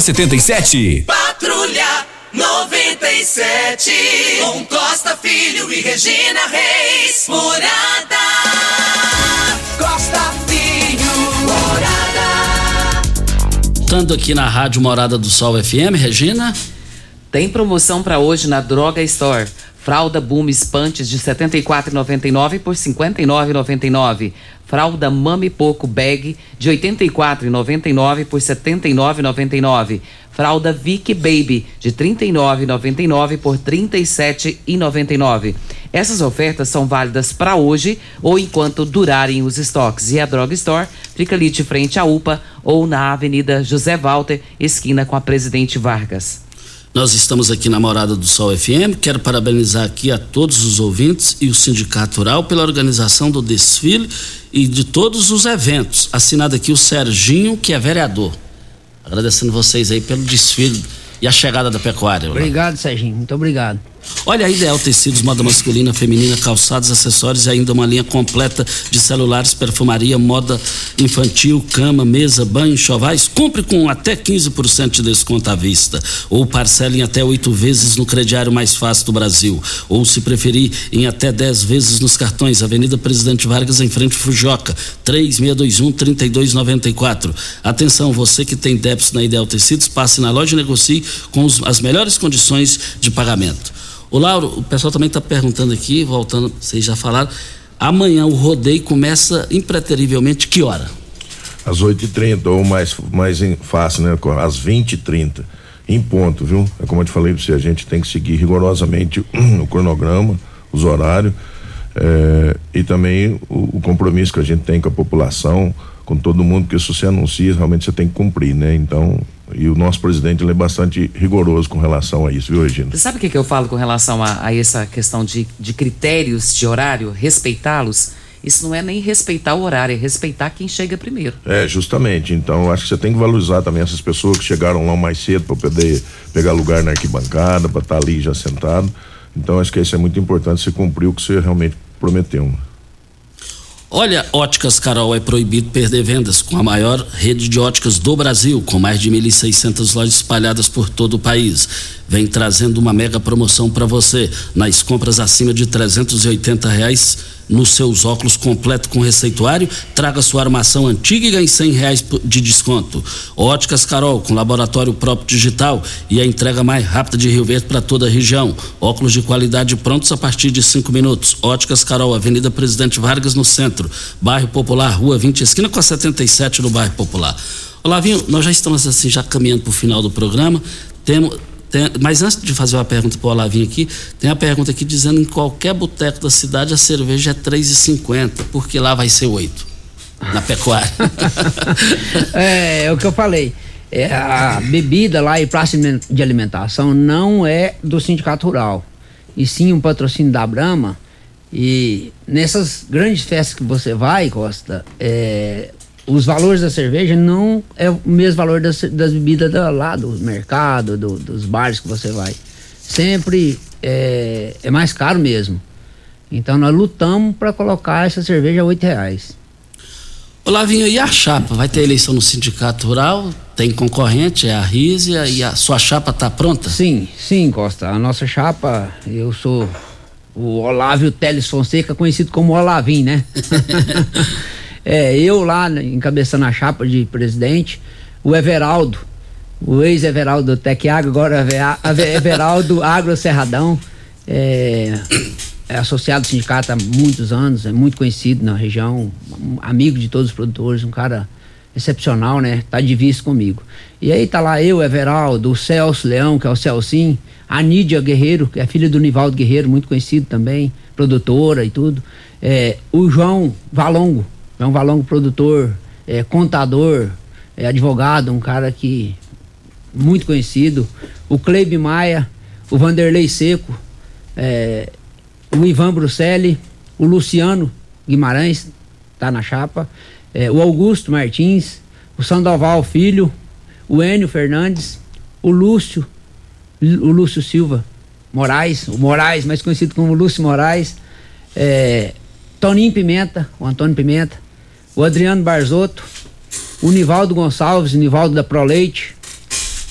77. Patrulha 97. Com Costa Filho e Regina Reis. Morada. Costa Filho. Morada. Voltando aqui na Rádio Morada do Sol FM, Regina. Tem promoção para hoje na Droga Store. Fralda Boom Espantes de R$ 74,99 por R$ 59,99. Fralda Mami Poco Bag de R$ 84,99 por R$ 79,99. Fralda Vic Baby de R$ 39,99 por R$ 37,99. Essas ofertas são válidas para hoje ou enquanto durarem os estoques. E a Droga Store fica ali de frente à UPA ou na Avenida José Walter, esquina com a Presidente Vargas. Nós estamos aqui na Morada do Sol FM. Quero parabenizar aqui a todos os ouvintes e o Sindicato Rural pela organização do desfile e de todos os eventos. Assinado aqui o Serginho, que é vereador. Agradecendo vocês aí pelo desfile e a chegada da pecuária. Obrigado, Serginho. Muito obrigado. Olha, a Ideal Tecidos, moda masculina, feminina, calçados, acessórios e ainda uma linha completa de celulares, perfumaria, moda infantil, cama, mesa, banho, chovais. Compre com até 15% de desconto à vista. Ou parcele em até oito vezes no crediário mais fácil do Brasil. Ou, se preferir, em até 10 vezes nos cartões. Avenida Presidente Vargas, em frente Fujoca. 3621-3294. Atenção, você que tem débitos na Ideal Tecidos, passe na loja e negocie com as melhores condições de pagamento. O Lauro, o pessoal também está perguntando aqui, voltando, vocês já falaram. Amanhã o rodeio começa impreterivelmente que hora? Às 8h30, ou mais, mais fácil, né? Às 20h30. Em ponto, viu? É como eu te falei pra você, a gente tem que seguir rigorosamente o cronograma, os horários, eh, e também o, o compromisso que a gente tem com a população, com todo mundo, porque se você anuncia, realmente você tem que cumprir, né? Então, e o nosso presidente é bastante rigoroso com relação a isso, viu, Regina? Você sabe o que, que eu falo com relação a, a essa questão de, de critérios de horário, respeitá-los? Isso não é nem respeitar o horário, é respeitar quem chega primeiro. É, justamente. Então, eu acho que você tem que valorizar também essas pessoas que chegaram lá mais cedo para poder pegar lugar na arquibancada, para estar ali já sentado. Então, acho que isso é muito importante, você cumprir o que você realmente prometeu. Olha, Óticas Carol é proibido perder vendas com a maior rede de óticas do Brasil, com mais de 1.600 lojas espalhadas por todo o país. Vem trazendo uma mega promoção para você nas compras acima de 380 reais nos seus óculos completo com receituário. Traga sua armação antiga e ganhe 100 reais de desconto. Óticas Carol com laboratório próprio digital e a entrega mais rápida de Rio Verde para toda a região. Óculos de qualidade prontos a partir de 5 minutos. Óticas Carol, Avenida Presidente Vargas no centro, bairro Popular, Rua 20, esquina com a 77 no bairro Popular. Olavinho, nós já estamos assim já caminhando para o final do programa. Temos tem- mas antes de fazer uma pergunta para o Olavinho aqui, tem a pergunta aqui dizendo em qualquer boteco da cidade a cerveja é R$ 3,50, porque lá vai ser 8 na pecuária. É, é o que eu falei. É, a bebida lá e praça de alimentação não é do Sindicato Rural. E sim um patrocínio da Brama E nessas grandes festas que você vai, Costa, é, os valores da cerveja não é o mesmo valor das, das bebidas da, lá do mercado, do, dos bares que você vai. Sempre é, é mais caro mesmo. Então nós lutamos para colocar essa cerveja a oito reais. Olavinho, e a chapa? Vai ter eleição no sindicato rural? Tem concorrente, é a Rízia, e a sua chapa está pronta? Sim, sim, Costa. A nossa chapa, eu sou o Olávio Teles Fonseca, conhecido como Olavim, né? é, eu lá encabeçando a chapa de presidente, o Everaldo, o ex-Everaldo Tec Agro, agora Everaldo Agro Serradão, é, é associado ao sindicato há muitos anos, é muito conhecido na região, amigo de todos os produtores, um cara excepcional, né? Tá de vice comigo. E aí tá lá eu, Everaldo, o Celso Leão, que é o Celcinho, a Nídia Guerreiro, que é filha do Nivaldo Guerreiro, muito conhecido também, produtora e tudo. É, o João Valongo, João Valongo, produtor, é, contador, é, advogado, um cara que muito conhecido. O Cleibe Maia, o Vanderlei Seco, é, o Ivan Bruselli, o Luciano Guimarães, tá na chapa, é, o Augusto Martins, o Sandoval Filho, o Enio Fernandes, o Lúcio, o Lúcio Silva Moraes, o Moraes, mais conhecido como Lúcio Moraes, é, Toninho Pimenta, o Antônio Pimenta, o Adriano Barzotto, o Nivaldo Gonçalves, Nivaldo da Proleite,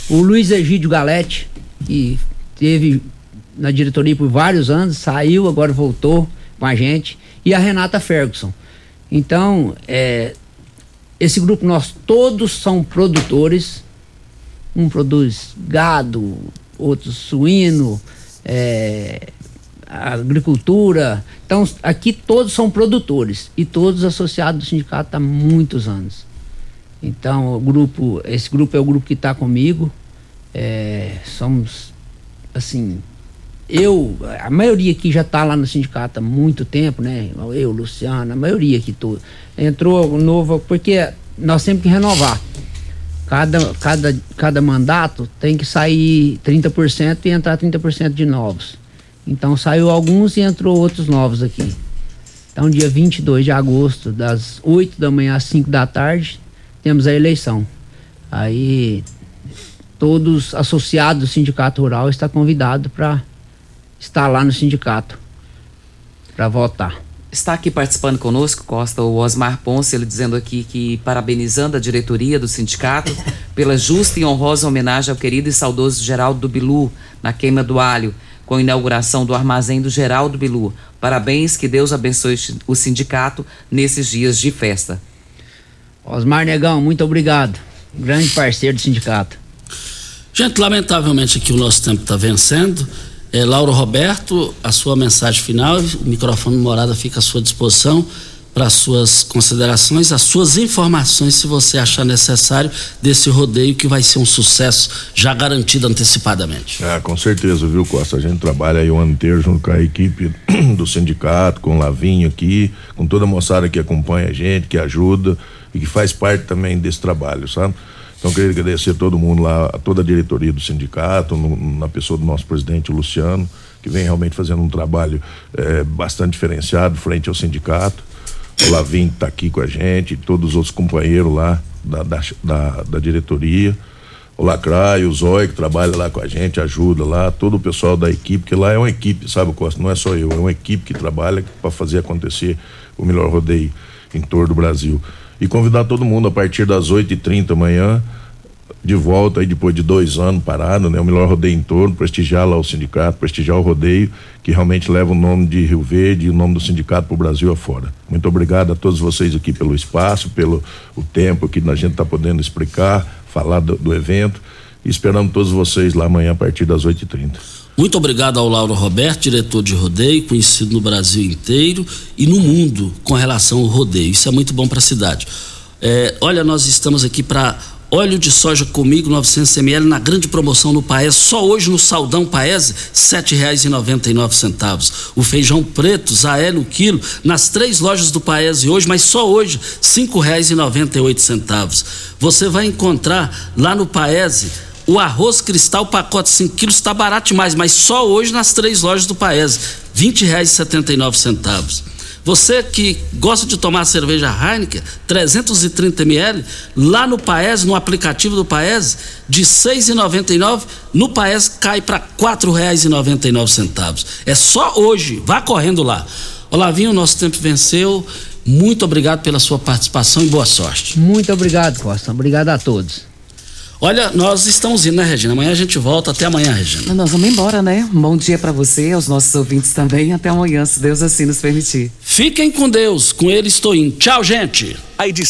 o Luiz Egídio Galete, que teve na diretoria por vários anos, saiu, agora voltou com a gente, e a Renata Ferguson. Então, é, esse grupo nós todos são produtores, um produz gado, outro suíno, é, agricultura. Então, aqui todos são produtores e todos associados ao sindicato há muitos anos. Então, o grupo, esse grupo é o grupo que está comigo. É, somos, assim, eu, a maioria aqui já está lá no sindicato há muito tempo, né? Eu, Luciano, a maioria aqui tudo. Entrou novo, porque nós temos que renovar. Cada, cada, cada mandato tem que sair 30% e entrar 30% de novos. Então saiu alguns e entrou outros novos aqui. Então, dia 22 de agosto, das 8 da manhã às 5 da tarde, temos a eleição. Aí todos associados do Sindicato Rural estão convidados para está lá no sindicato para votar. Está aqui participando conosco, Costa, o Osmar Ponce, ele dizendo aqui que parabenizando a diretoria do sindicato pela justa e honrosa homenagem ao querido e saudoso Geraldo do Bilu na queima do alho, com a inauguração do armazém do Geraldo Bilu. Parabéns, que Deus abençoe o sindicato nesses dias de festa. Osmar Negão, muito obrigado. Grande parceiro do sindicato. Gente, lamentavelmente aqui o nosso tempo está vencendo. É, Lauro Roberto, a sua mensagem final, o microfone morada fica à sua disposição para suas considerações, as suas informações, se você achar necessário, desse rodeio que vai ser um sucesso já garantido antecipadamente. É, com certeza, viu, Costa? A gente trabalha aí o ano inteiro junto com a equipe do sindicato, com o Lavinho aqui, com toda a moçada que acompanha a gente, que ajuda e que faz parte também desse trabalho, sabe? Então, queria agradecer a todo mundo lá, a toda a diretoria do sindicato, no, na pessoa do nosso presidente, o Luciano, que vem realmente fazendo um trabalho é, bastante diferenciado frente ao sindicato. O Lavim está aqui com a gente, todos os outros companheiros lá da, da, da, da diretoria. O Lacraio, o Zóio, que trabalha lá com a gente, ajuda lá, todo o pessoal da equipe, que lá é uma equipe, sabe, Costa? Não é só eu, é uma equipe que trabalha para fazer acontecer o melhor rodeio em torno do Brasil e convidar todo mundo a partir das 8h30 amanhã, de volta aí depois de dois anos parado, né? O melhor rodeio em torno, prestigiar lá o sindicato, prestigiar o rodeio, que realmente leva o nome de Rio Verde e o nome do sindicato para o Brasil afora. Muito obrigado a todos vocês aqui pelo espaço, pelo o tempo que a gente está podendo explicar, falar do, do evento. Esperamos todos vocês lá amanhã a partir das 8h30. Muito obrigado ao Lauro Roberto, diretor de rodeio, conhecido no Brasil inteiro e no mundo com relação ao rodeio. Isso é muito bom para a cidade. É, olha, nós estamos aqui para óleo de soja comigo 900 ml na grande promoção no Paes, só hoje no Saldão Paes, R$ 7,99. O feijão preto, Zaé no quilo, nas três lojas do Paes hoje, mas só hoje, R$ 5,98. Você vai encontrar lá no Paese o arroz cristal pacote 5 quilos está barato demais, mas só hoje nas três lojas do Paese. R$ 20,79. Você que gosta de tomar cerveja Heineken, 330 ml, lá no Paes, no aplicativo do Paes, de R$ 6,99, no Paes cai para R$ 4,99. É só hoje, vá correndo lá. Olavinho, nosso tempo venceu. Muito obrigado pela sua participação e boa sorte. Muito obrigado, Costa. Obrigado a todos. Olha, nós estamos indo, né, Regina? Amanhã a gente volta. Até amanhã, Regina. Nós vamos embora, né? Um bom dia para você, aos nossos ouvintes também. Até amanhã, se Deus assim nos permitir. Fiquem com Deus. Com ele estou indo. Tchau, gente. A edição